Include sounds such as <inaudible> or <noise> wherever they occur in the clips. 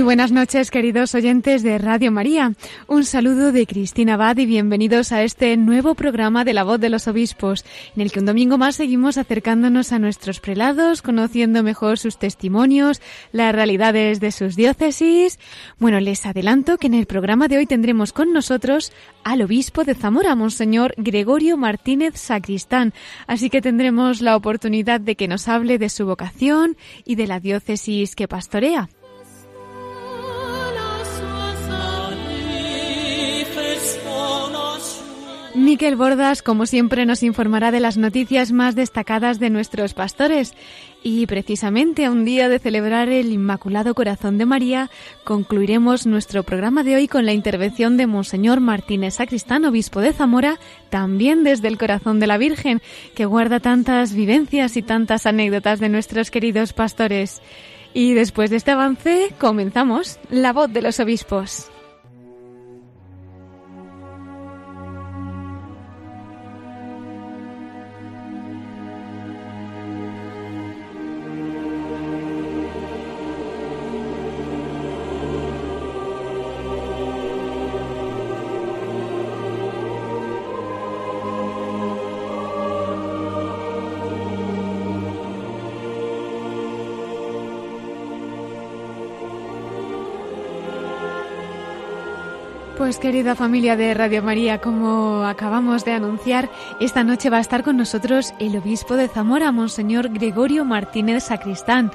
Muy buenas noches, queridos oyentes de Radio María. Un saludo de Cristina Abad y bienvenidos a este nuevo programa de La Voz de los Obispos, en el que un domingo más seguimos acercándonos a nuestros prelados, conociendo mejor sus testimonios, las realidades de sus diócesis. Bueno, les adelanto que en el programa de hoy tendremos con nosotros al obispo de Zamora, Monseñor Gregorio Martínez Sacristán. Así que tendremos la oportunidad de que nos hable de su vocación y de la diócesis que pastorea. Miquel Bordas, como siempre, nos informará de las noticias más destacadas de nuestros pastores. Y precisamente a un día de celebrar el Inmaculado Corazón de María, concluiremos nuestro programa de hoy con la intervención de Monseñor Martínez Sacristán, obispo de Zamora, también desde el Corazón de la Virgen, que guarda tantas vivencias y tantas anécdotas de nuestros queridos pastores. Y después de este avance, comenzamos la voz de los obispos. Querida familia de Radio María, como acabamos de anunciar, esta noche va a estar con nosotros el obispo de Zamora, Monseñor Gregorio Martínez Sacristán.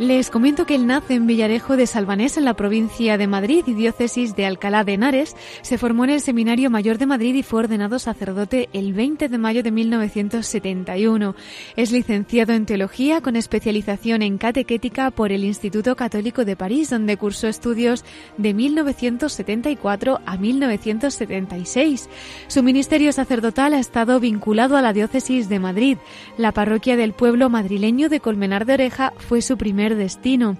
Les comento que él nace en Villarejo de Salvanés, en la provincia de Madrid y diócesis de Alcalá de Henares. Se formó en el Seminario Mayor de Madrid y fue ordenado sacerdote el 20 de mayo de 1971. Es licenciado en Teología con especialización en Catequética por el Instituto Católico de París, donde cursó estudios de 1974 a 1976. Su ministerio sacerdotal ha estado vinculado a la diócesis de Madrid. La parroquia del pueblo madrileño de Colmenar de Oreja fue su primer destino.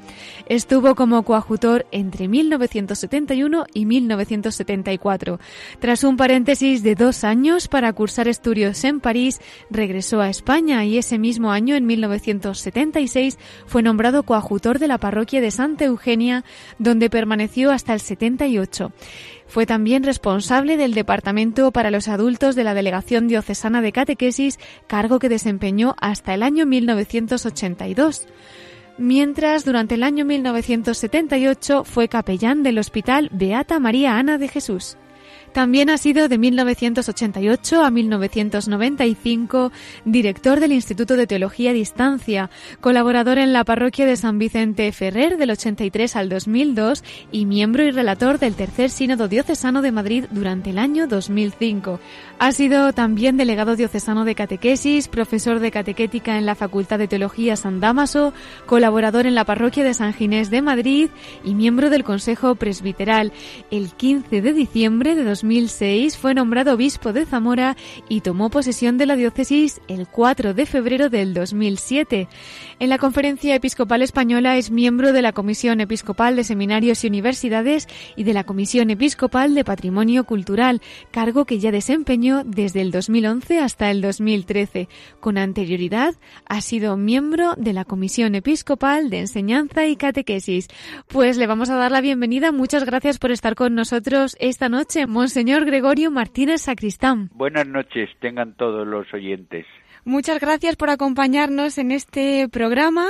Estuvo como coadjutor entre 1971 y 1974. Tras un paréntesis de dos años para cursar estudios en París, regresó a España y ese mismo año, en 1976, fue nombrado coadjutor de la parroquia de Santa Eugenia, donde permaneció hasta el 78. Fue también responsable del Departamento para los Adultos de la Delegación Diocesana de Catequesis, cargo que desempeñó hasta el año 1982 mientras durante el año 1978 fue capellán del Hospital Beata María Ana de Jesús. También ha sido de 1988 a 1995 director del Instituto de Teología a Distancia, colaborador en la parroquia de San Vicente Ferrer del 83 al 2002 y miembro y relator del Tercer Sínodo Diocesano de Madrid durante el año 2005. Ha sido también delegado diocesano de catequesis, profesor de catequética en la Facultad de Teología San Dámaso, colaborador en la parroquia de San Ginés de Madrid y miembro del Consejo Presbiteral. El 15 de diciembre de 2006 fue nombrado obispo de Zamora y tomó posesión de la diócesis el 4 de febrero del 2007. En la Conferencia Episcopal Española es miembro de la Comisión Episcopal de Seminarios y Universidades y de la Comisión Episcopal de Patrimonio Cultural, cargo que ya desempeñó desde el 2011 hasta el 2013. Con anterioridad ha sido miembro de la Comisión Episcopal de Enseñanza y Catequesis. Pues le vamos a dar la bienvenida. Muchas gracias por estar con nosotros esta noche, Monseñor Gregorio Martínez Sacristán. Buenas noches, tengan todos los oyentes. Muchas gracias por acompañarnos en este programa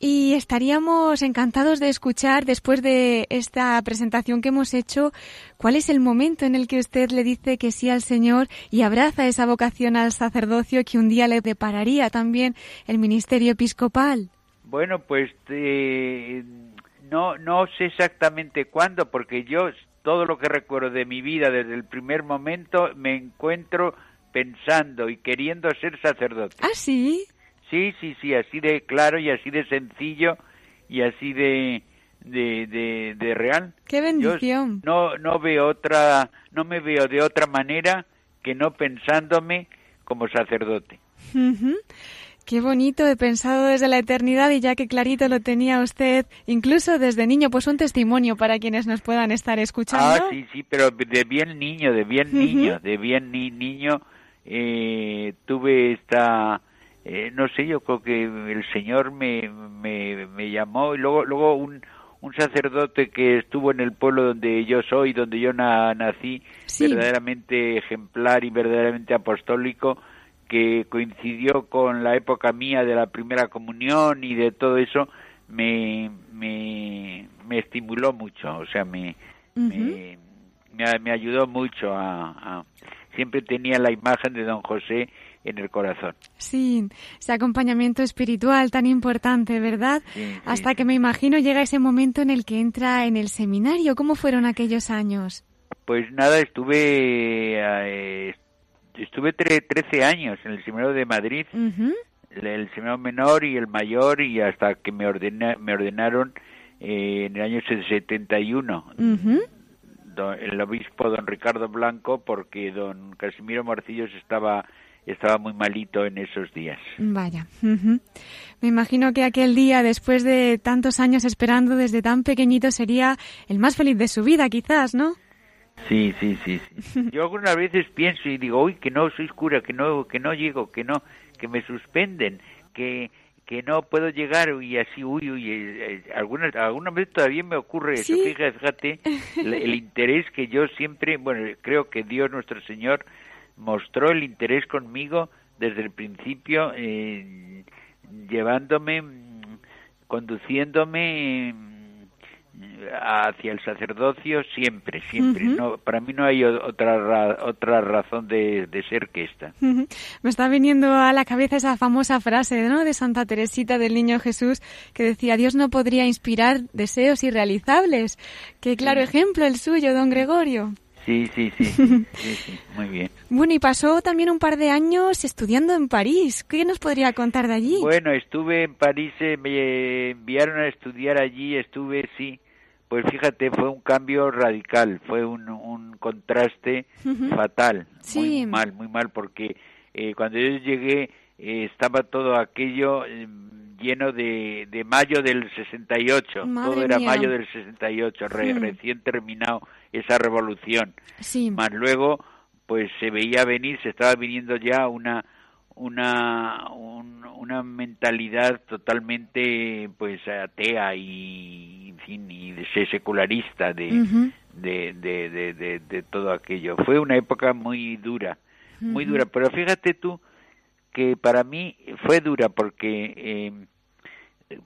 y estaríamos encantados de escuchar, después de esta presentación que hemos hecho, cuál es el momento en el que usted le dice que sí al Señor y abraza esa vocación al sacerdocio que un día le depararía también el ministerio episcopal. Bueno, pues eh, no, no sé exactamente cuándo, porque yo todo lo que recuerdo de mi vida desde el primer momento me encuentro pensando y queriendo ser sacerdote. ¿Ah, sí? Sí, sí, sí, así de claro y así de sencillo y así de, de, de, real. ¡Qué bendición! no, no veo otra, no me veo de otra manera que no pensándome como sacerdote. Qué bonito, he pensado desde la eternidad y ya que clarito lo tenía usted, incluso desde niño, pues un testimonio para quienes nos puedan estar escuchando. Ah, sí, sí, pero de bien niño, de bien niño, de bien ni niño, eh, tuve esta, eh, no sé, yo creo que el Señor me, me, me llamó y luego, luego un, un sacerdote que estuvo en el pueblo donde yo soy, donde yo nací, verdaderamente ejemplar y verdaderamente apostólico, que coincidió con la época mía de la primera comunión y de todo eso, me, me, me estimuló mucho, o sea, me, me, me, ayudó mucho a, Siempre tenía la imagen de don José en el corazón. Sí, ese acompañamiento espiritual tan importante, ¿verdad? Hasta que me imagino llega ese momento en el que entra en el seminario. ¿Cómo fueron aquellos años? Pues nada, estuve eh, estuve 13 años en el seminario de Madrid, el, seminario menor y el mayor, y hasta que me, me ordenaron eh, en el año 71. el obispo don Ricardo Blanco, porque don Casimiro Marcillos estaba estaba muy malito en esos días. Vaya. Me imagino que aquel día, después de tantos años esperando desde tan pequeñito, sería el más feliz de su vida, quizás, ¿no? Sí, sí, sí, <laughs> Yo algunas veces pienso y digo, uy, que no soy cura, que no, que no llego, que no, que me suspenden, que que no puedo llegar y así, uy, uy, eh, eh, algunas, algunas veces todavía me ocurre eso, fíjate, fíjate el, <laughs> interés que yo siempre, bueno, creo que Dios nuestro Señor mostró el interés conmigo desde el principio, eh, llevándome, conduciéndome hacia el sacerdocio siempre, siempre. no, para mí no hay otra otra razón de, ser que esta. Me está viniendo a la cabeza esa famosa frase ¿no? de Santa Teresita del Niño Jesús que decía Dios no podría inspirar deseos irrealizables. Qué claro ejemplo el suyo, don Gregorio. Sí, sí, <laughs> sí, sí, muy bien. Bueno, y pasó también un par de años estudiando en París. ¿Qué nos podría contar de allí? Bueno, estuve en París, eh, me enviaron a estudiar allí, estuve, sí, pues fíjate, fue un cambio radical, fue un, un contraste fatal, muy mal, muy mal, porque eh, cuando yo llegué eh, estaba todo aquello em, lleno de, de mayo del 68, todo era mayo del 68, recién terminado esa revolución. Sí. Más luego, pues se veía venir, se estaba viniendo ya una una una mentalidad totalmente pues atea y en fin y de secularista de, de, de, de, todo aquello. Fue una época muy dura muy dura. Pero fíjate tú que para mí fue dura porque eh,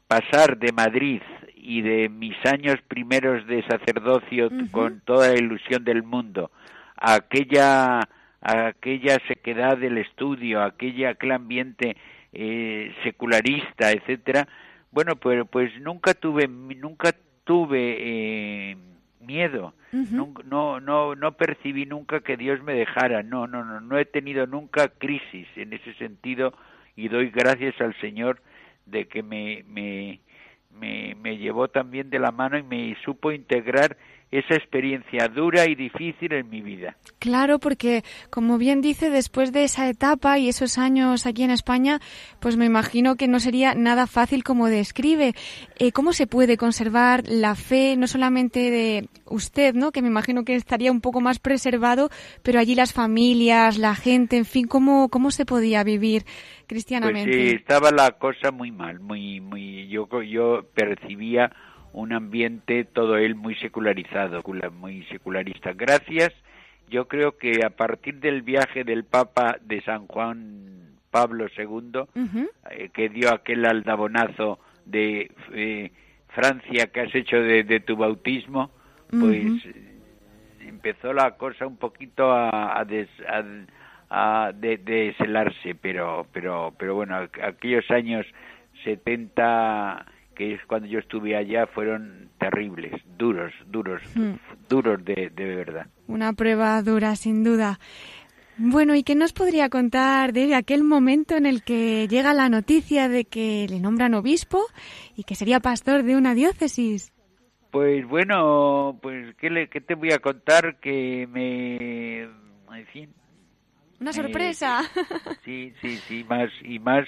pasar de Madrid y de mis años primeros de sacerdocio con toda la ilusión del mundo a aquella aquella sequedad del estudio, aquella, aquel ambiente eh, secularista, etcétera, bueno, pues, pues nunca tuve, nunca tuve eh, miedo, no, no, no percibí nunca que Dios me dejara, no, no, no, no he tenido nunca crisis en ese sentido y doy gracias al Señor de que me, me, me, me llevó también de la mano y me supo integrar esa experiencia dura y difícil en mi vida. Claro, porque como bien dice, después de esa etapa y esos años aquí en España, pues me imagino que no sería nada fácil como describe. Eh, ¿Cómo se puede conservar la fe, no solamente de usted, ¿no? que me imagino que estaría un poco más preservado, pero allí las familias, la gente, en fin, ¿cómo, cómo se podía vivir cristianamente? Pues sí, estaba la cosa muy mal, muy, muy, yo, yo percibía un ambiente todo él muy secularizado, muy secularista. Gracias, yo creo que a partir del viaje del Papa de San Juan Pablo II, eh, que dio aquel aldabonazo de eh, Francia que has hecho de, tu bautismo, pues empezó la cosa un poquito a, a, deshelarse, pero, pero, pero bueno, aquellos años 70 que es cuando yo estuve allá, fueron terribles, duros, duros, hmm. duros de, de verdad. Una prueba dura, sin duda. Bueno, ¿y qué nos podría contar de aquel momento en el que llega la noticia de que le nombran obispo y que sería pastor de una diócesis? Pues bueno, pues ¿qué, le, qué te voy a contar? Que me... En fin. Una sorpresa. <laughs> sí, sí, sí, más y más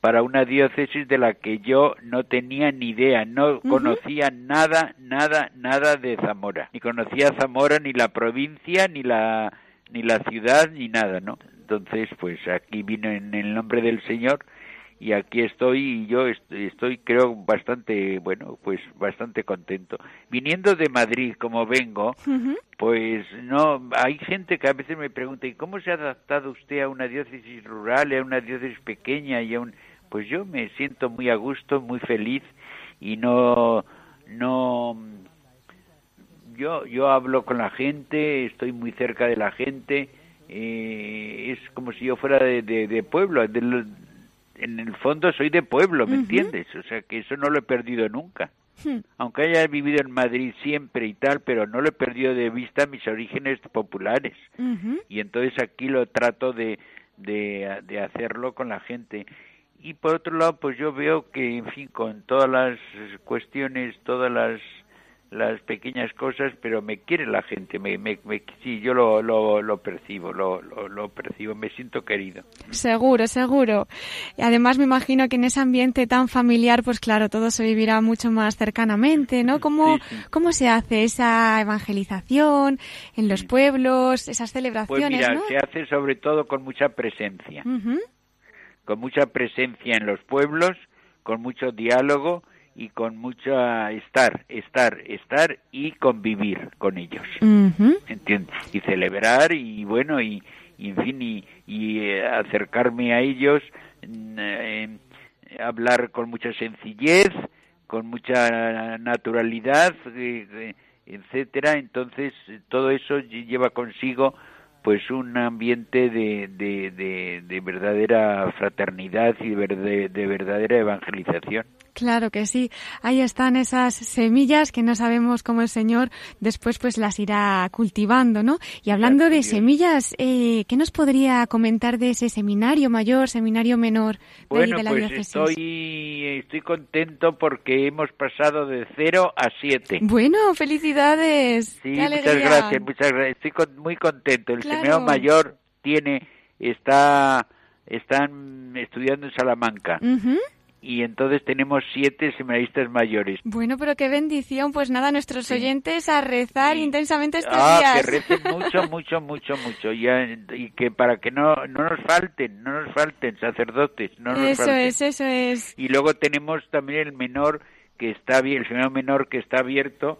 para una diócesis de la que yo no tenía ni idea, no conocía nada, nada, nada de Zamora. Ni conocía Zamora, ni la provincia, ni la, ni la ciudad, ni nada, ¿no? Entonces, pues aquí vino en el nombre del Señor y aquí estoy y yo estoy, estoy, creo bastante bueno pues bastante contento. Viniendo de Madrid como vengo pues no hay gente que a veces me pregunta y cómo se ha adaptado usted a una diócesis rural a una diócesis pequeña y a un pues yo me siento muy a gusto muy feliz y no no yo yo hablo con la gente estoy muy cerca de la gente eh, es como si yo fuera de, de, de pueblo de en el fondo soy de pueblo me entiendes o sea que eso no lo he perdido nunca Hmm. aunque haya vivido en Madrid siempre y tal, pero no lo he perdido de vista mis orígenes populares. Y entonces aquí lo trato de, de, de hacerlo con la gente. Y por otro lado, pues yo veo que, en fin, con todas las cuestiones, todas las las pequeñas cosas, pero me quiere la gente, me, me, me- sí, yo lo, lo, lo percibo, lo, lo, lo percibo, me siento querido. Seguro, seguro. Y además me imagino que en ese ambiente tan familiar, pues claro, todo se vivirá mucho más cercanamente, ¿no? ¿Cómo, Sí, sí. cómo se hace esa evangelización en los pueblos, esas Pues celebraciones, mira, no? se hace sobre todo con mucha presencia. Con mucha presencia en los pueblos, con mucho diálogo y con mucha estar, estar, estar y convivir con ellos. ¿entiendes? Y celebrar y bueno y, y en fin y, y, eh, acercarme a ellos, mm, eh, hablar con mucha sencillez, con mucha naturalidad, eh, etcétera. Entonces todo eso lle- lleva consigo pues un ambiente de, de, de, de verdadera fraternidad y de, de verdadera evangelización. Claro que sí. Ahí están esas semillas que no sabemos cómo el Señor después pues las irá cultivando, ¿no? Y hablando de semillas, eh, ¿qué nos podría comentar de ese seminario mayor, seminario menor de, ahí Bueno, de la pues diócesis? estoy, estoy contento porque hemos pasado de 0 a 7. Bueno, felicidades. Sí, muchas gracias, muchas gracias. Estoy con- muy contento. El Claro. seminario mayor tiene, está, están estudiando en Salamanca. Y entonces tenemos siete seminaristas mayores. Bueno, pero qué bendición. Pues nada, nuestros Sí. oyentes a rezar Sí. intensamente estos Ah, días. que recen <laughs> mucho, mucho, mucho, mucho. Y, y que para que no, no nos falten, no nos falten sacerdotes, no nos eso falten. es, eso es. Y luego tenemos también el menor que está bien, el seminario menor que está abierto,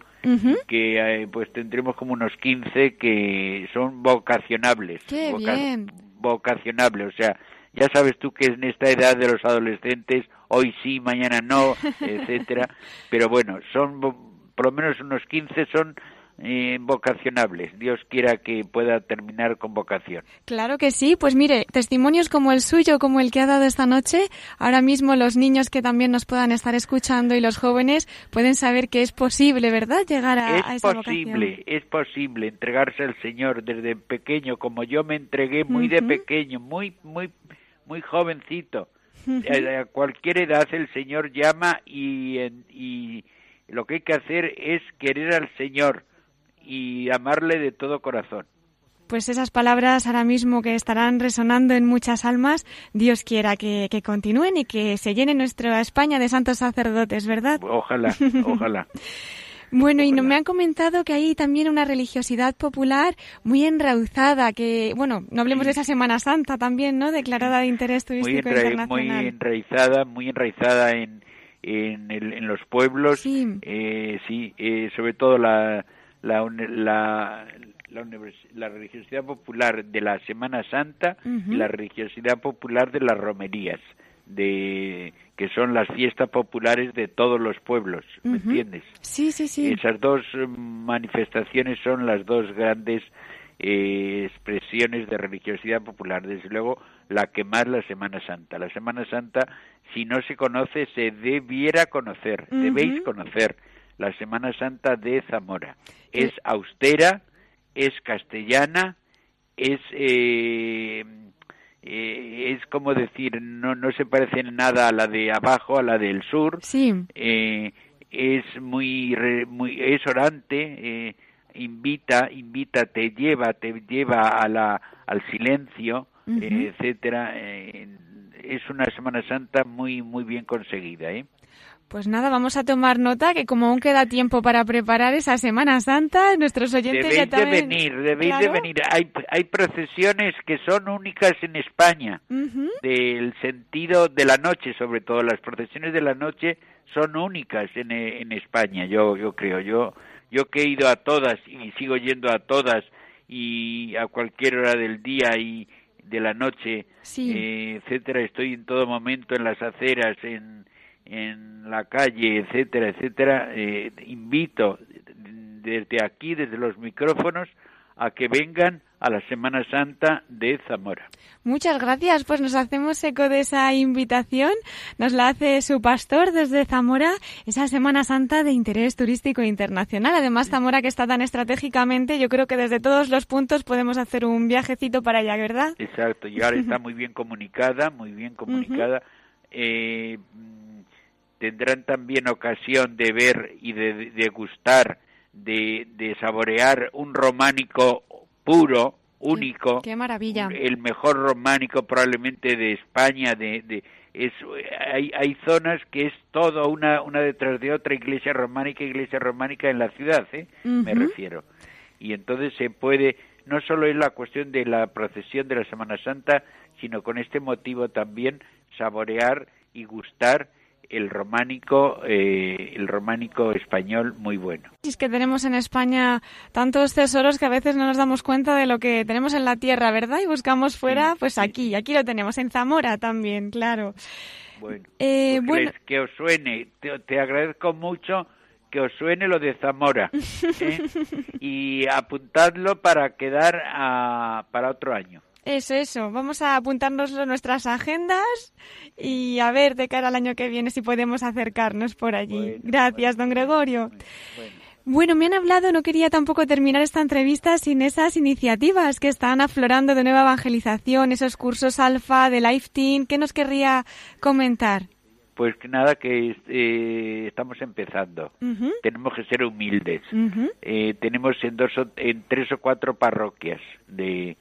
que eh, pues tendremos como unos 15 que son vocacionables. Qué voca- bien. Vocacionables, o sea, ya sabes tú que en esta edad de los adolescentes, hoy sí, mañana no, <laughs> etcétera, pero bueno, son por lo menos unos 15 son eh, vocacionables. Dios quiera que pueda terminar con vocación. Claro que sí. Pues mire, testimonios como el suyo, como el que ha dado esta noche, ahora mismo los niños que también nos puedan estar escuchando y los jóvenes pueden saber que es posible, ¿verdad? Llegar a, a es esa posible, vocación. es posible entregarse al Señor desde pequeño, como yo me entregué muy de pequeño, muy, muy, muy jovencito. A, cualquier edad el Señor llama y, en- y lo que hay que hacer es querer al Señor y amarle de todo corazón. Pues esas palabras ahora mismo que estarán resonando en muchas almas, Dios quiera que, que continúen y que se llene nuestra España de santos sacerdotes, ¿verdad? Ojalá, ojalá. <laughs> Bueno, y no, Ojalá. me han comentado que hay también una religiosidad popular muy enrauzada, que, bueno, no hablemos Sí. de esa Semana Santa también, ¿no? Declarada de interés Muy, turístico muy internacional. enraizada, muy enraizada en, en, el- en los pueblos. Sí. Eh, sí, eh, sobre todo la, la, la, la, la religiosidad popular de la Semana Santa y la religiosidad popular de las romerías, de que son las fiestas populares de todos los pueblos, ¿me entiendes? Sí, sí, sí. Esas dos eh, manifestaciones son las dos grandes eh, expresiones de religiosidad popular. Desde luego, la que más la Semana Santa. La Semana Santa, si no se conoce, se debiera conocer, debéis conocer la Semana Santa de Zamora. Es austera, es castellana es eh, es como decir no no se parece en nada a la de abajo a la del sur. Sí. Eh, es muy muy es orante eh, invita invita te lleva te lleva a la al silencio etcétera. Es una Semana Santa muy muy bien conseguida ¿eh? Pues nada, vamos a tomar nota que como aún queda tiempo para preparar esa Semana Santa, nuestros oyentes debéis ya también... de venir, debéis de venir. Hay, hay procesiones que son únicas en España, del sentido de la noche, sobre todo las procesiones de la noche son únicas en, en España, yo yo creo. Yo yo que he ido a todas y sigo yendo a todas y a cualquier hora del día y de la noche, eh, etcétera, estoy en todo momento en las aceras, en en la calle, etcétera, etcétera, eh, invito desde aquí, desde los micrófonos, a que vengan a la Semana Santa de Zamora. Muchas gracias, pues nos hacemos eco de esa invitación. Nos la hace su pastor desde Zamora, esa Semana Santa de interés turístico internacional. Además, Zamora que está tan estratégicamente, yo creo que desde todos los puntos podemos hacer un viajecito para allá, ¿verdad? Exacto, y ahora está <laughs> muy bien comunicada, muy bien comunicada. eh, tendrán también ocasión de ver y de degustar, de, de, saborear un románico puro, único. Qué, maravilla. El mejor románico probablemente de España, de, de es, hay, hay zonas que es todo una, una detrás de otra, iglesia románica, iglesia románica en la ciudad, ¿eh? uh -huh. me refiero. Y entonces se puede, no solo es la cuestión de la procesión de la Semana Santa, sino con este motivo también saborear y gustar el románico eh, el románico español muy bueno. Es que tenemos en España tantos tesoros que a veces no nos damos cuenta de lo que tenemos en la tierra verdad y buscamos fuera pues aquí aquí lo tenemos en Zamora también claro. Bueno, eh, pues bueno. que os suene te, te, agradezco mucho que os suene lo de Zamora ¿eh? <laughs> y apuntadlo para quedar a, para otro año eso, eso. Vamos a apuntarnos nuestras agendas y a ver de cara al año que viene si podemos acercarnos por allí. Bueno, Gracias, bueno, don Gregorio. Bueno. Bueno, me han hablado, no quería tampoco terminar esta entrevista sin esas iniciativas que están aflorando de nueva evangelización, esos cursos alfa de Life Team. ¿Qué nos querría comentar? Pues que nada, que eh, estamos empezando. Uh -huh. Tenemos que ser humildes. Uh -huh. eh, tenemos en, dos en tres o cuatro parroquias de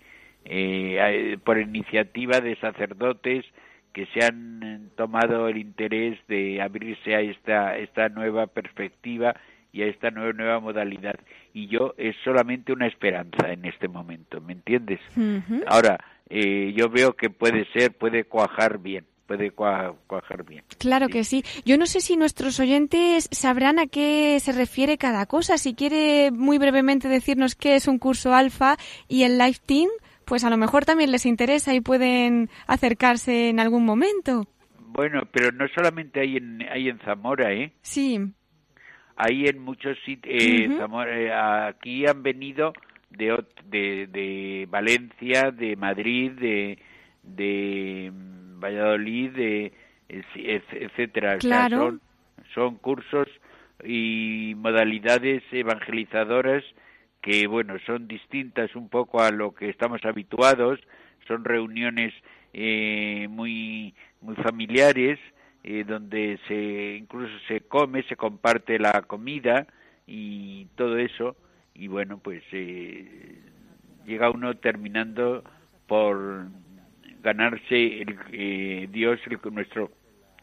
eh, por iniciativa de sacerdotes que se han tomado el interés de abrirse a esta, esta nueva perspectiva y a esta nueva, nueva modalidad. Y yo es solamente una esperanza en este momento, ¿me entiendes? Uh -huh. Ahora, eh, yo veo que puede ser, puede cuajar bien puede cuajar bien. Claro que sí. Yo no sé si nuestros oyentes sabrán a qué se refiere cada cosa. Si quiere muy brevemente decirnos qué es un curso alfa y el Life Team, pues a lo mejor también les interesa y pueden acercarse en algún momento. Bueno, pero no solamente hay en, hay en Zamora, ¿eh? Sí. Hay en muchos sitios. Eh, uh -huh. Zamora, aquí han venido de, de, de Valencia, de Madrid, de, de Valladolid, de, etcétera. Claro. O sea, son, son cursos y modalidades evangelizadoras que bueno son distintas un poco a lo que estamos habituados. Son reuniones eh, muy muy familiares eh, donde se incluso se come se comparte la comida y todo eso. Y bueno pues eh, llega uno terminando por ganarse el, eh, Dios el, nuestro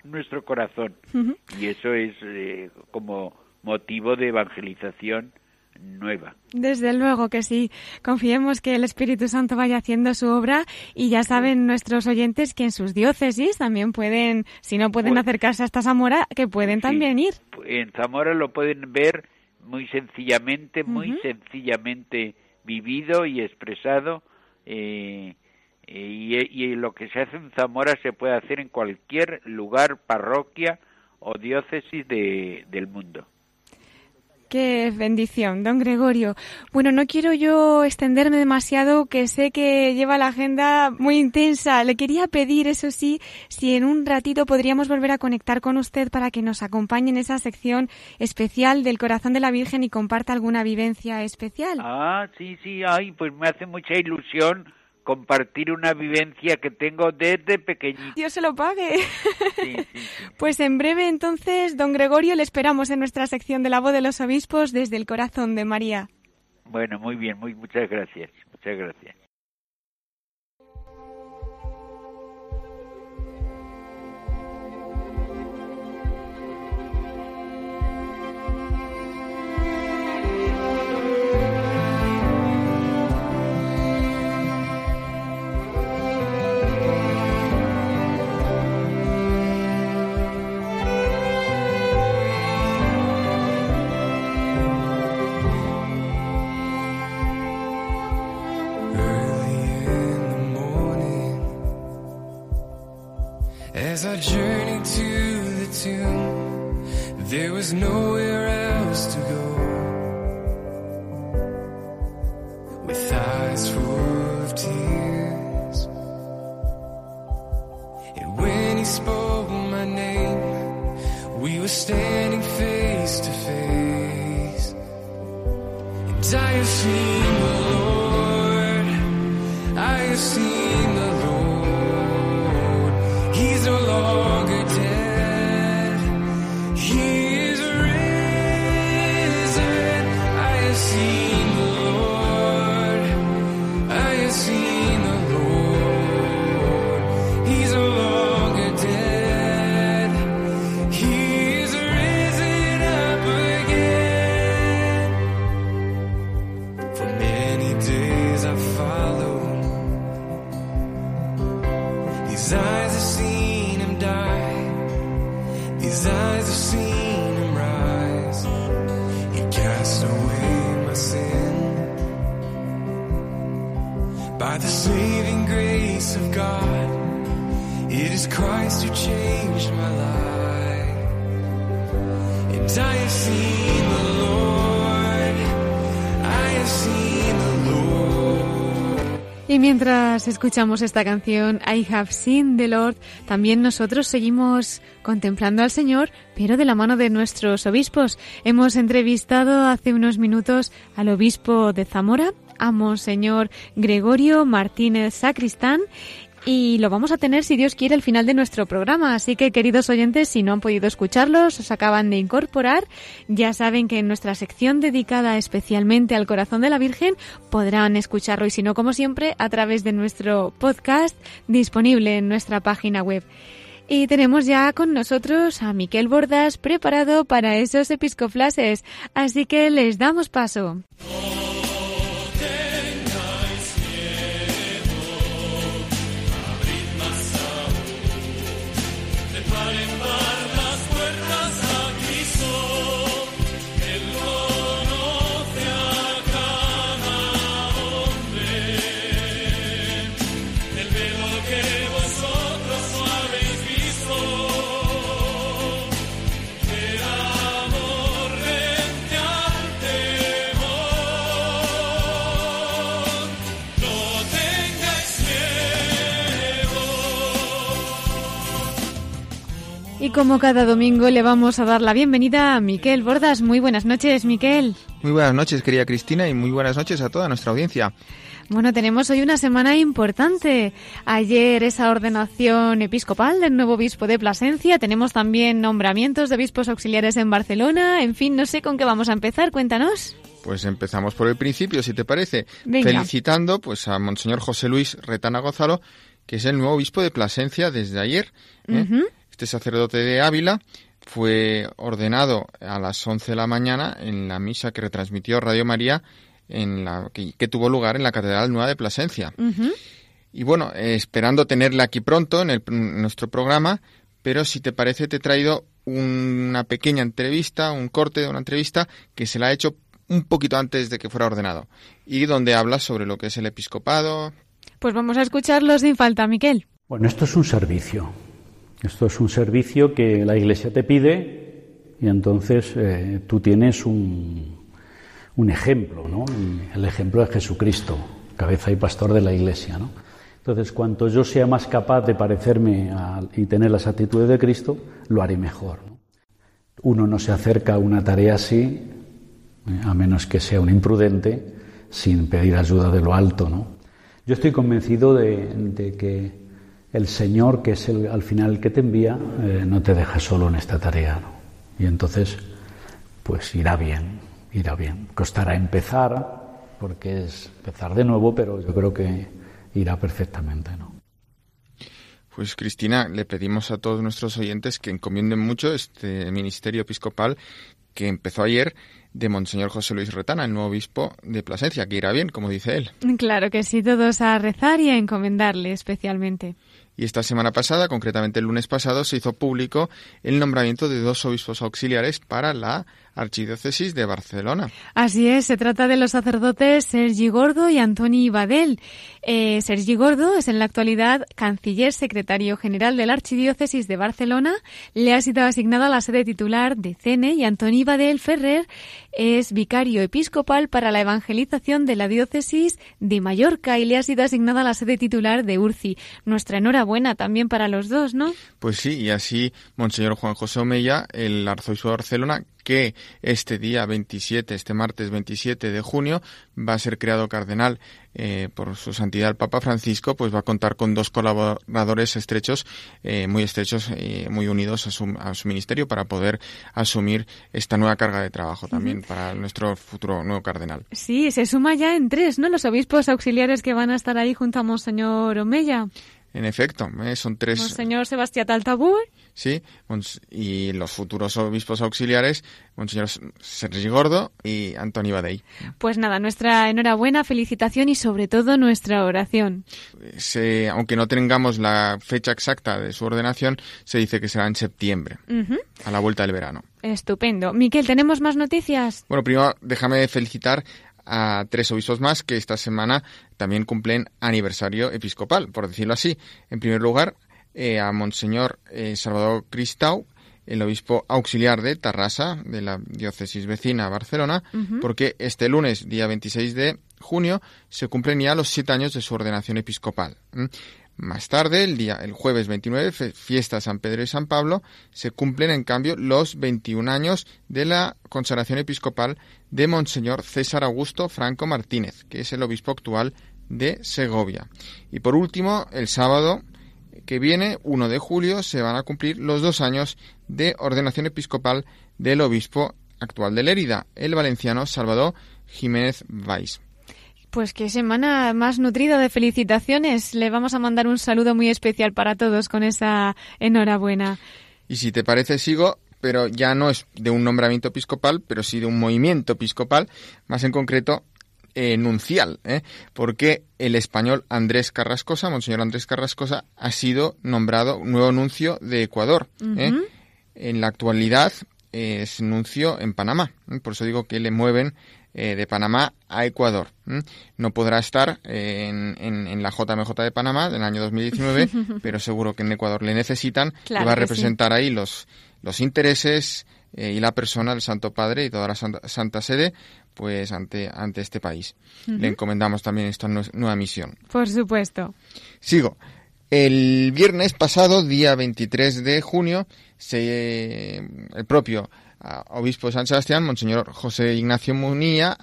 nuestro corazón. Uh -huh. y eso es eh, como motivo de evangelización nueva. Desde luego que sí. Confiemos que el Espíritu Santo vaya haciendo su obra y ya saben nuestros oyentes que en sus diócesis también pueden, si no pueden Bueno. acercarse hasta Zamora, que pueden Sí. también ir. En Zamora lo pueden ver muy sencillamente, muy sencillamente vivido y expresado. eh, eh, y, y lo que se hace en Zamora se puede hacer en cualquier lugar, parroquia o diócesis de, del mundo. Qué bendición, don Gregorio. Bueno, no quiero yo extenderme demasiado, que sé que lleva la agenda muy intensa. Le quería pedir, eso sí, si en un ratito podríamos volver a conectar con usted para que nos acompañe en esa sección especial del corazón de la Virgen y comparta alguna vivencia especial. Ah, sí, sí, ay, pues me hace mucha ilusión compartir una vivencia que tengo desde pequeñito. Dios se lo pague. <laughs> Pues en breve entonces, don Gregorio, le esperamos en nuestra sección de la voz de los obispos desde el corazón de María. Bueno, muy bien, muy, muchas gracias, muchas gracias. As I journeyed to the tomb, there was nowhere else to go. It is Christ who changed my life. And I have seen the Lord. I have seen the. Y mientras escuchamos esta canción, I Have Seen the Lord, también nosotros seguimos contemplando al Señor, pero de la mano de nuestros obispos. Hemos entrevistado hace unos minutos al obispo de Zamora, a Monseñor Gregorio Martínez Sacristán, y lo vamos a tener, si Dios quiere, al final de nuestro programa. Así que, queridos oyentes, si no han podido escucharlos, os acaban de incorporar, ya saben que en nuestra sección dedicada especialmente al corazón de la Virgen podrán escucharlo y si no, como siempre, a través de nuestro podcast disponible en nuestra página web. Y tenemos ya con nosotros a Miquel Bordas preparado para esos episcoflases, así que les damos paso. Y como cada domingo le vamos a dar la bienvenida a Miquel Bordas. Muy buenas noches, Miquel. Muy buenas noches, querida Cristina, y muy buenas noches a toda nuestra audiencia. Bueno, tenemos hoy una semana importante. Ayer esa ordenación episcopal del nuevo obispo de Plasencia. Tenemos también nombramientos de obispos auxiliares en Barcelona. En fin, no sé con qué vamos a empezar. Cuéntanos. Pues empezamos por el principio, si te parece. Venga. Felicitando pues a Monseñor José Luis Retana Gonzalo, que es el nuevo obispo de Plasencia desde ayer. ¿eh? Este sacerdote de Ávila fue ordenado a las 11 de la mañana en la misa que retransmitió Radio María en la que, que tuvo lugar en la Catedral Nueva de Plasencia. Y bueno, eh, esperando tenerle aquí pronto en, el- en nuestro programa, pero si te parece te he traído una pequeña entrevista, un corte de una entrevista que se la ha hecho un poquito antes de que fuera ordenado y donde habla sobre lo que es el episcopado. Pues vamos a escucharlos sin falta, Miquel. Bueno, esto es un servicio. Esto es un servicio que la Iglesia te pide Y entonces eh, tú tienes un, un ejemplo, ¿no? El ejemplo es Jesucristo, cabeza y pastor de la Iglesia, ¿no? Entonces, cuanto yo sea más capaz de parecerme y tener las actitudes de Cristo, lo haré mejor. ¿no? Uno no se acerca a una tarea así, eh, a menos que sea un imprudente, sin pedir ayuda de lo alto, ¿no? Yo estoy convencido de, de que el Señor, que es el, al final el que te envía, eh, no te deja solo en esta tarea, ¿no? Y entonces, pues irá bien, irá bien. Costará empezar, porque es empezar de nuevo, pero yo creo que irá perfectamente, ¿no? Pues Cristina, le pedimos a todos nuestros oyentes que encomienden mucho este ministerio episcopal que empezó ayer de Monseñor José Luis Retana, el nuevo obispo de Plasencia, que irá bien, como dice él. Claro que sí, todos a rezar y a encomendarle especialmente. Y esta semana pasada, concretamente el lunes pasado, se hizo público el nombramiento de dos obispos auxiliares para la Archidiócesis de Barcelona. Así es, se trata de los sacerdotes Sergi Gordo y Antoni Badel. Eh, Sergi Gordo es en la actualidad canciller secretario general de la Archidiócesis de Barcelona. Le ha sido asignada la sede titular de CENE y Antoni Badel Ferrer es vicario episcopal para la evangelización de la diócesis de Mallorca y le ha sido asignada la sede titular de Urci. Nuestra enhorabuena también para los dos, ¿no? Pues sí, y así Monseñor Juan José Omeya, el arzobispo de Barcelona, que este día 27, este martes 27 de junio, va a ser creado cardenal eh, por su santidad el Papa Francisco, pues va a contar con dos colaboradores estrechos, eh, muy estrechos y muy unidos a su, a su, ministerio para poder asumir esta nueva carga de trabajo también para nuestro futuro nuevo cardenal. Sí, se suma ya en tres, ¿no? Los obispos auxiliares que van a estar ahí junto a Monseñor Omeya. En efecto, ¿eh? son tres. Monseñor Sebastián Taltabur. Sí, y los futuros obispos auxiliares, Monseñor Sergi Gordo y Antoni Badei. Pues nada, nuestra enhorabuena, felicitación y sobre todo nuestra oración. Se, aunque no tengamos la fecha exacta de su ordenación, se dice que será en septiembre, uh -huh. a la vuelta del verano. Estupendo. Miquel, ¿tenemos más noticias? Bueno, primero déjame felicitar a tres obispos más que esta semana también cumplen aniversario episcopal, por decirlo así. En primer lugar, eh, a Monseñor eh, Salvador Cristau, el obispo auxiliar de Tarrasa, de la diócesis vecina a Barcelona, uh -huh. porque este lunes, día 26 de junio, se cumplen ya los siete años de su ordenación episcopal. ¿Mm? Más tarde, el día, el jueves 29, fiesta San Pedro y San Pablo, se cumplen en cambio los 21 años de la consagración episcopal de Monseñor César Augusto Franco Martínez, que es el obispo actual de Segovia. Y por último, el sábado que viene, 1 de julio, se van a cumplir los dos años de ordenación episcopal del obispo actual de Lérida, el valenciano Salvador Jiménez Valls. Pues qué semana más nutrida de felicitaciones. Le vamos a mandar un saludo muy especial para todos con esa enhorabuena. Y si te parece, sigo, pero ya no es de un nombramiento episcopal, pero sí de un movimiento episcopal, más en concreto eh, nuncial, ¿eh? porque el español Andrés Carrascosa, Monseñor Andrés Carrascosa, ha sido nombrado nuevo nuncio de Ecuador. Uh -huh. ¿eh? En la actualidad es nuncio en Panamá, por eso digo que le mueven eh, de Panamá a Ecuador. No podrá estar en, en, en, la JMJ de Panamá del año 2019, <laughs> pero seguro que en Ecuador le necesitan claro y va a representar sí. ahí los, los intereses eh, y la persona del Santo Padre y toda la Santa, Santa Sede pues ante, ante este país. Uh -huh. Le encomendamos también esta nueva misión. Por supuesto. Sigo. El viernes pasado, día 23 de junio, se, el propio obispo de San Sebastián, Monseñor José Ignacio Munilla,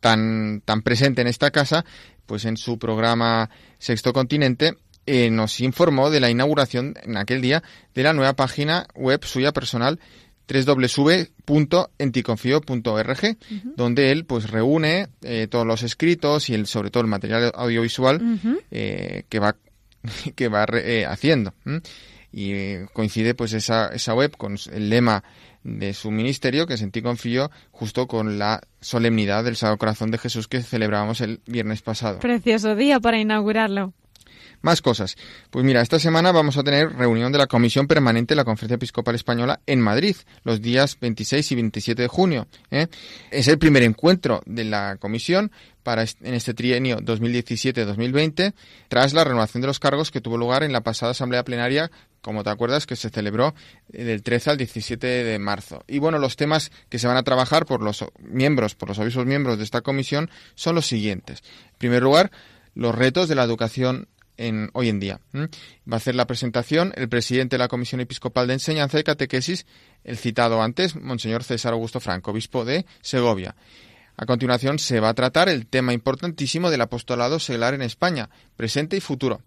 tan, tan presente en esta casa, pues en su programa Sexto Continente, eh, nos informó de la inauguración en aquel día de la nueva página web suya personal www.enticonfio.org, uh -huh. donde él pues reúne eh, todos los escritos y el, sobre todo el material audiovisual uh -huh. eh, que va <laughs> que va eh, haciendo. Y coincide pues esa, esa web con el lema de su ministerio, que sentí confío, justo con la solemnidad del Sagrado Corazón de Jesús que celebrábamos el viernes pasado. Precioso día para inaugurarlo. Más cosas. Pues mira, esta semana vamos a tener reunión de la Comisión Permanente de la Conferencia Episcopal Española en Madrid, los días 26 y 27 de junio. ¿eh? Es el primer encuentro de la comisión para en este trienio 2017-2020, tras la renovación de los cargos que tuvo lugar en la pasada asamblea plenaria, como te acuerdas, que se celebró eh, del 13 al 17 de marzo. Y bueno, los temas que se van a trabajar por los miembros, por los obispos miembros de esta comisión son los siguientes. En primer lugar, los retos de la educación hoy en día. Va a hacer la presentación el presidente de la Comisión Episcopal de Enseñanza y Catequesis, el citado antes, Monseñor César Augusto Franco, obispo de Segovia. A continuación se va a tratar el tema importantísimo del apostolado seglar en España, presente y futuro.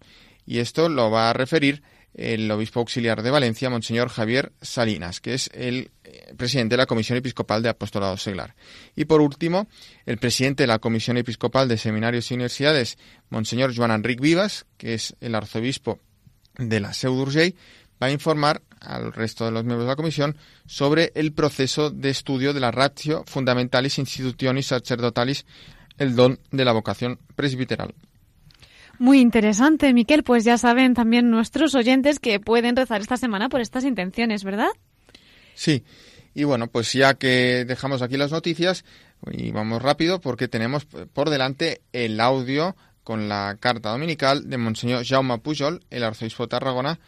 Y esto lo va a referir el obispo auxiliar de Valencia, Monseñor Javier Salinas, que es el eh, presidente de la Comisión Episcopal de Apostolado Seglar. Y por último, el presidente de la Comisión Episcopal de Seminarios y Universidades, Monseñor Joan Enric Vivas, que es el arzobispo de la Seu va a informar al resto de los miembros de la comisión sobre el proceso de estudio de la ratio fundamentalis institutionis sacerdotalis, el don de la vocación presbiteral. Muy interesante, Miquel. Pues ya saben también nuestros oyentes que pueden rezar esta semana por estas intenciones, ¿verdad? Sí. Y bueno, pues ya que dejamos aquí las noticias, y vamos rápido porque tenemos por delante el audio con la carta dominical de Monseñor Jaume Pujol, el arzobispo de Tarragona,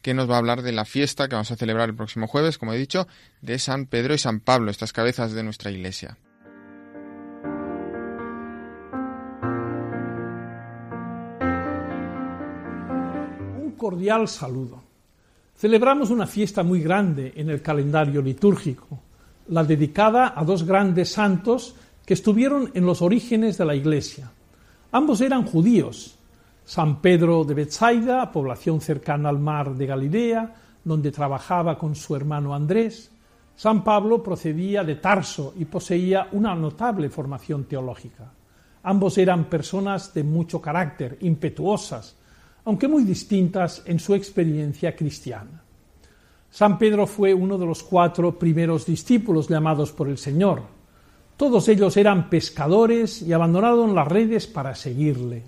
que nos va a hablar de la fiesta que vamos a celebrar el próximo jueves, como he dicho, de San Pedro y San Pablo, estas cabezas de nuestra iglesia. Cordial saludo. Celebramos una fiesta muy grande en el calendario litúrgico, la dedicada a dos grandes santos que estuvieron en los orígenes de la Iglesia. Ambos eran judíos, San Pedro de Bethsaida, población cercana al mar de Galilea, donde trabajaba con su hermano Andrés. San Pablo procedía de Tarso y poseía una notable formación teológica. Ambos eran personas de mucho carácter, impetuosas, aunque muy distintas en su experiencia cristiana. San Pedro fue uno de los cuatro primeros discípulos llamados por el Señor. Todos ellos eran pescadores y abandonaron las redes para seguirle.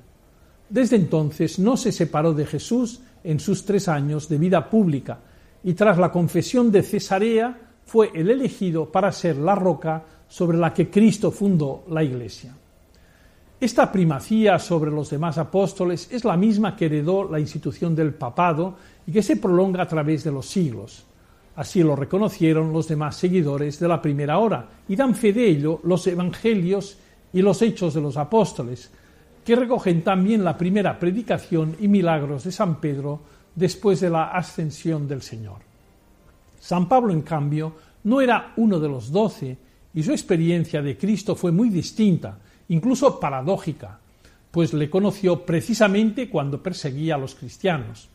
Desde entonces no se separó de Jesús en sus tres años de vida pública y tras la confesión de Cesarea fue el elegido para ser la roca sobre la que Cristo fundó la Iglesia. Esta primacía sobre los demás apóstoles es la misma que heredó la institución del papado y que se prolonga a través de los siglos. Así lo reconocieron los demás seguidores de la primera hora y dan fe de ello los evangelios y los hechos de los apóstoles, que recogen también la primera predicación y milagros de San Pedro después de la ascensión del Señor. San Pablo, en cambio, no era uno de los doce y su experiencia de Cristo fue muy distinta, incluso paradójica, pues le conoció precisamente cuando perseguía a los cristianos.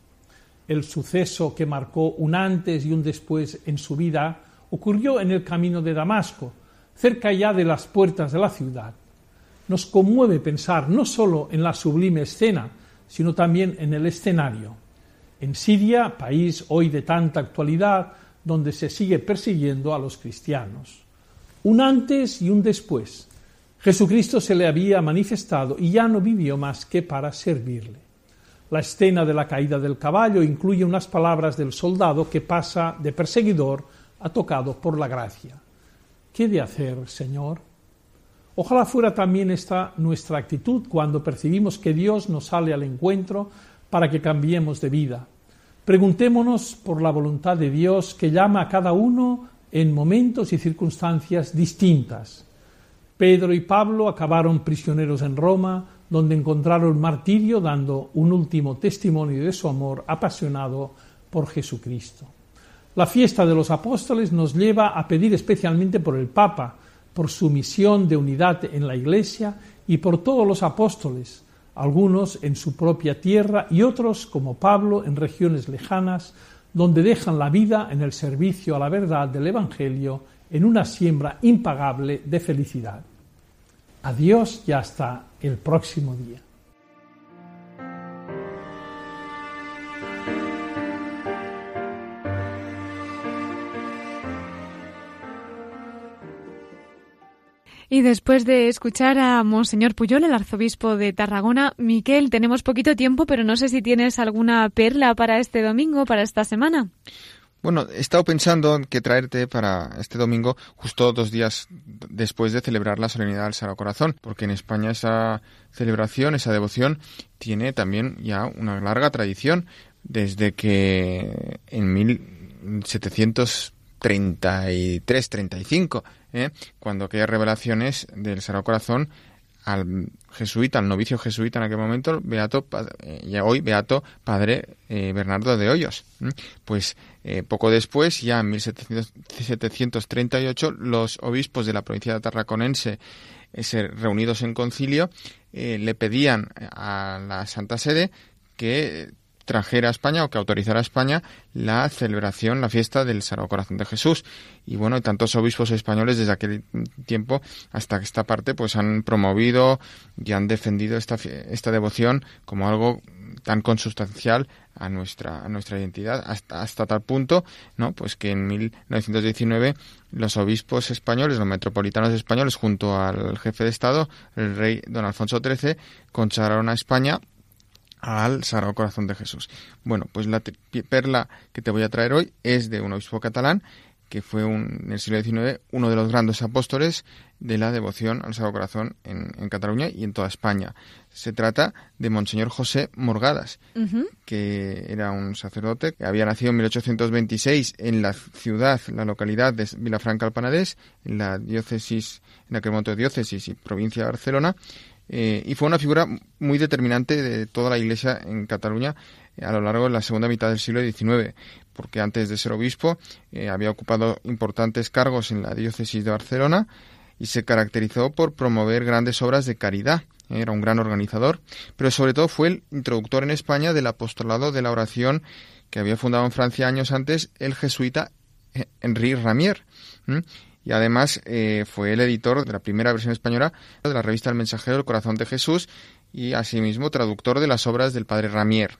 El suceso que marcó un antes y un después en su vida ocurrió en el camino de Damasco, cerca ya de las puertas de la ciudad nos conmueve pensar no solo en la sublime escena, sino también en el escenario. En Siria, país hoy de tanta actualidad, donde se sigue persiguiendo a los cristianos. Un antes y un después. Jesucristo se le había manifestado y ya no vivió más que para servirle. La escena de la caída del caballo incluye unas palabras del soldado que pasa de perseguidor a tocado por la gracia. ¿Qué de hacer, Señor? Ojalá fuera también esta nuestra actitud cuando percibimos que Dios nos sale al encuentro para que cambiemos de vida. Preguntémonos por la voluntad de Dios que llama a cada uno en momentos y circunstancias distintas. Pedro y Pablo acabaron prisioneros en Roma, donde encontraron martirio dando un último testimonio de su amor apasionado por Jesucristo. La fiesta de los apóstoles nos lleva a pedir especialmente por el Papa, por su misión de unidad en la Iglesia y por todos los apóstoles, algunos en su propia tierra y otros, como Pablo, en regiones lejanas, donde dejan la vida en el servicio a la verdad del Evangelio en una siembra impagable de felicidad. Adiós y hasta el próximo día. Y después de escuchar a Monseñor Puyol, el arzobispo de Tarragona, Miquel, tenemos poquito tiempo, pero no sé si tienes alguna perla para este domingo, para esta semana. Bueno, he estado pensando en qué traerte para este domingo, justo dos días después de celebrar la solemnidad del Sagrado Corazón, porque en España esa celebración, esa devoción, tiene también ya una larga tradición, desde que en 1733-35, ¿eh? cuando aquellas revelaciones del Sagrado Corazón al jesuita, al novicio jesuita en aquel momento, beato, eh, y hoy beato padre eh, Bernardo de Hoyos. Pues eh, poco después, ya en 1738, los obispos de la provincia de Tarraconense, reunidos en concilio, le pedían a la Santa Sede que trajera a España o que autorizara a España la celebración, la fiesta del Sagrado Corazón de Jesús. Y bueno, tantos obispos españoles desde aquel tiempo hasta esta parte pues han promovido y han defendido esta, esta devoción como algo tan consustancial a nuestra a nuestra identidad hasta hasta tal punto no pues que en 1919 los obispos españoles los metropolitanos españoles junto al jefe de estado el rey don Alfonso XIII consagraron a España al Sagrado Corazón de Jesús. Bueno, pues la perla que te voy a traer hoy es de un obispo catalán que fue un, en el siglo XIX uno de los grandes apóstoles de la devoción al Sagrado Corazón en, Cataluña y en toda España. Se trata de Monseñor José Morgadas, que era un sacerdote que había nacido en 1826 en la ciudad, la localidad de Vilafranca al Panadés, en la diócesis, en aquel momento diócesis y provincia de Barcelona, eh, y fue una figura muy determinante de toda la Iglesia en Cataluña eh, a lo largo de la segunda mitad del siglo XIX, porque antes de ser obispo eh, había ocupado importantes cargos en la diócesis de Barcelona y se caracterizó por promover grandes obras de caridad. Era un gran organizador, pero sobre todo fue el introductor en España del apostolado de la oración que había fundado en Francia años antes el jesuita Henri Ramier y además eh, fue el editor de la primera versión española de la revista El Mensajero del Corazón de Jesús y asimismo traductor de las obras del padre Ramier.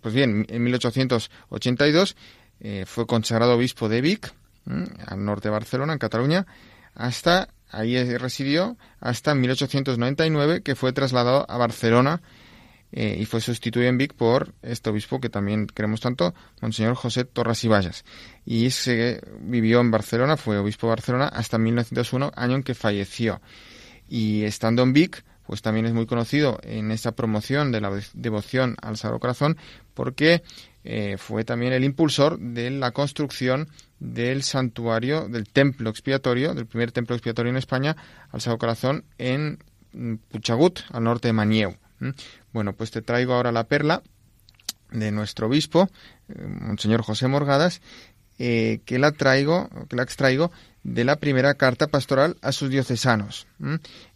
Pues bien, en 1882 eh, fue consagrado obispo de Vic, al norte de Barcelona, en Cataluña, hasta ahí residió hasta 1899 que fue trasladado a Barcelona eh, y fue sustituido en Vic por este obispo que también queremos tanto, Monseñor José Torras y Vallas. Y se vivió en Barcelona, fue obispo de Barcelona hasta 1901, año en que falleció. Y estando en Vic, pues también es muy conocido en esta promoción de la devoción al Sagrado Corazón, porque eh, fue también el impulsor de la construcción del santuario, del templo expiatorio, del primer templo expiatorio en España, al Sagrado Corazón en Puchagut, al norte de Manieu. Bueno, pues te traigo ahora la perla de nuestro obispo, eh, Monseñor José Morgadas, eh, que la traigo, que la extraigo de la primera carta pastoral a sus diocesanos,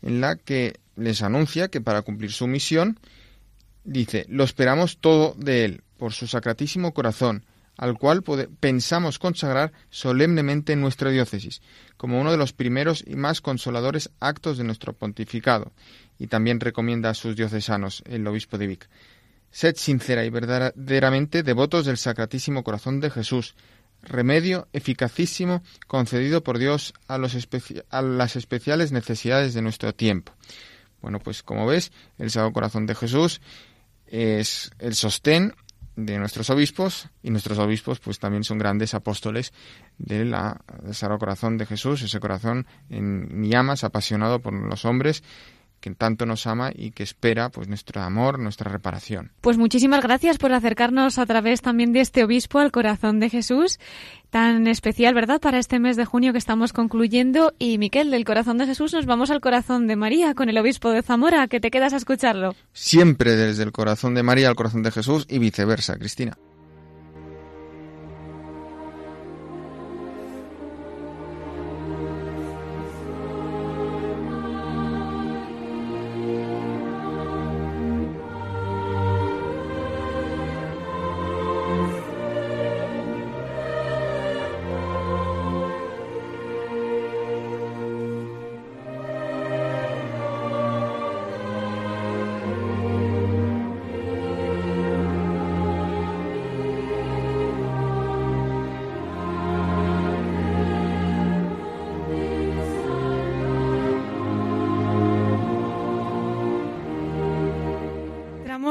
en la que les anuncia que para cumplir su misión, dice, lo esperamos todo de él, por su sacratísimo corazón, al cual pensamos consagrar solemnemente en nuestra diócesis, como uno de los primeros y más consoladores actos de nuestro pontificado, y también recomienda a sus diocesanos, el obispo de Vic. Sed sincera y verdaderamente devotos del Sacratísimo Corazón de Jesús, remedio eficacísimo concedido por Dios a, los a las especiales necesidades de nuestro tiempo. Bueno, pues como ves, el Sagrado Corazón de Jesús es el sostén de nuestros obispos y nuestros obispos pues también son grandes apóstoles de la, Sagrado Corazón de Jesús, ese corazón en llamas, apasionado por los hombres que tanto nos ama y que espera pues nuestro amor, nuestra reparación. Pues muchísimas gracias por acercarnos a través también de este obispo al corazón de Jesús, tan especial, ¿verdad?, para este mes de junio que estamos concluyendo. Y Miquel, del corazón de Jesús nos vamos al corazón de María con el obispo de Zamora, que te quedas a escucharlo. Siempre desde el corazón de María al corazón de Jesús y viceversa, Cristina.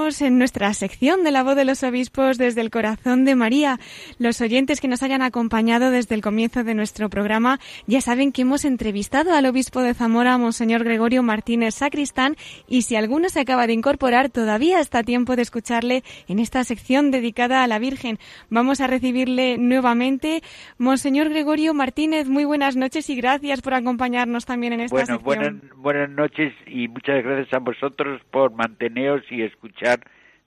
Estamos en nuestra sección de la voz de los obispos desde el corazón de María. Los oyentes que nos hayan acompañado desde el comienzo de nuestro programa ya saben que hemos entrevistado al obispo de Zamora, Monseñor Gregorio Martínez Sacristán, y si alguno se acaba de incorporar, todavía está tiempo de escucharle en esta sección dedicada a la Virgen. Vamos a recibirle nuevamente. Monseñor Gregorio Martínez, muy buenas noches y gracias por acompañarnos también en esta Bueno, sección. buenas, buenas noches y muchas gracias a vosotros por manteneros y escuchar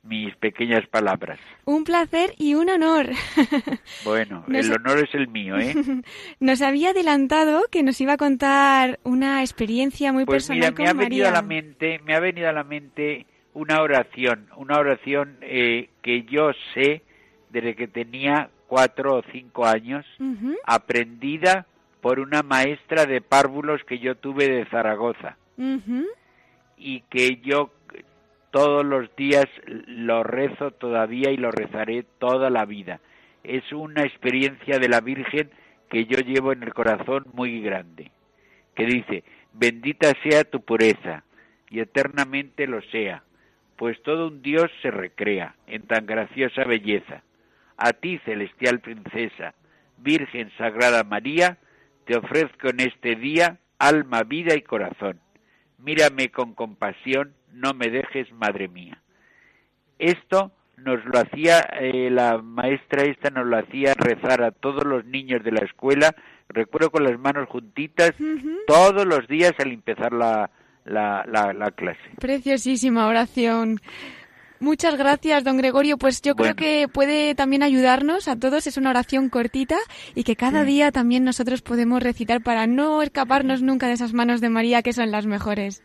mis pequeñas palabras. Un placer y un honor. <laughs> Bueno, Nos- el honor es el mío, ¿eh? <laughs> Nos había adelantado que nos iba a contar una experiencia muy Pues mira, personal me con ha venido a la mente, me ha venido a la mente una oración, una oración eh, que yo sé desde que tenía cuatro o cinco años, aprendida por una maestra de párvulos que yo tuve de Zaragoza y que yo todos los días lo rezo todavía y lo rezaré toda la vida. Es una experiencia de la Virgen que yo llevo en el corazón muy grande, que dice, bendita sea tu pureza y eternamente lo sea, pues todo un Dios se recrea en tan graciosa belleza. A ti, celestial princesa, Virgen Sagrada María, te ofrezco en este día alma, vida y corazón. Mírame con compasión, no me dejes, Madre mía. Esto nos lo hacía eh, la maestra esta nos lo hacía rezar a todos los niños de la escuela, recuerdo con las manos juntitas, todos los días al empezar la, la, la, la clase. Preciosísima oración. Muchas gracias, don Gregorio. Pues yo creo que puede también ayudarnos a todos. Es una oración cortita y que cada día también nosotros podemos recitar para no escaparnos nunca de esas manos de María que son las mejores.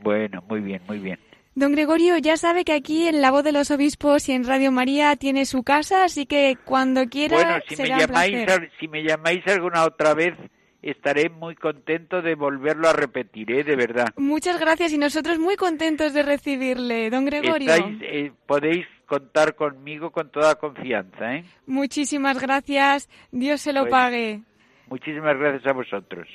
Bueno, muy bien, muy bien. Don Gregorio ya sabe que aquí en La Voz de los Obispos y en Radio María tiene su casa, así que cuando quiera Bueno, si me un llamáis, placer. si me llamáis alguna otra vez, estaré muy contento de volverlo a repetir, ¿eh? de verdad. Muchas gracias y nosotros muy contentos de recibirle, don Gregorio. Estáis, eh, podéis contar conmigo con toda confianza, ¿eh? Muchísimas gracias. Dios se lo Bueno. pague. Muchísimas gracias a vosotros.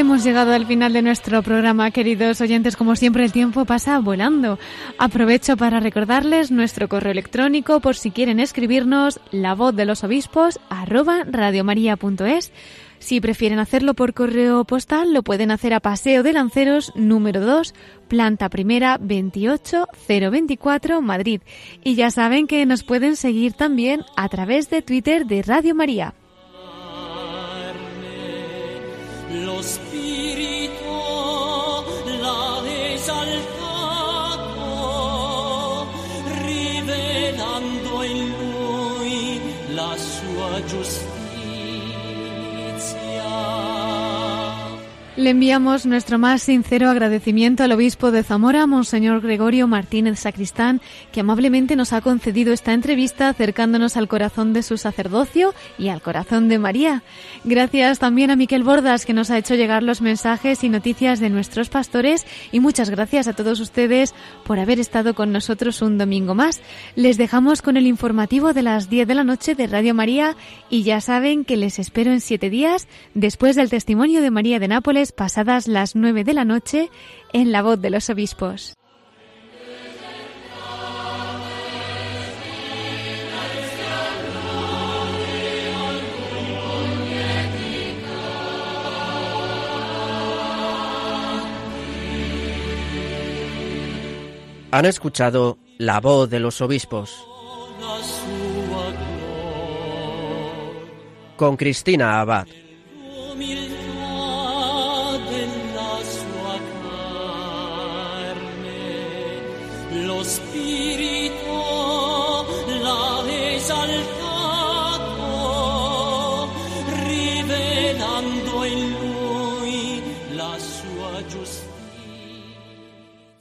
Hemos llegado al final de nuestro programa, queridos oyentes. Como siempre, el tiempo pasa volando. Aprovecho para recordarles nuestro correo electrónico por si quieren escribirnos la voz de los obispos radiomaria.es. Si prefieren hacerlo por correo postal, lo pueden hacer a Paseo de Lanceros número 2, planta primera 28024, Madrid. Y ya saben que nos pueden seguir también a través de Twitter de Radio María. Lui la Le enviamos nuestro más sincero agradecimiento al obispo de Zamora, Monseñor Gregorio Martínez Sacristán, que amablemente nos ha concedido esta entrevista acercándonos al corazón de su sacerdocio y al corazón de María. Gracias también a Miquel Bordas, que nos ha hecho llegar los mensajes y noticias de nuestros pastores, y muchas gracias a todos ustedes por haber estado con nosotros un domingo más. Les dejamos con el informativo de las 10 de la noche de Radio María, y ya saben que les espero en siete días después del testimonio de María de Nápoles pasadas las 9 de la noche en La Voz de los Obispos. Han escuchado La Voz de los Obispos con Cristina Abad.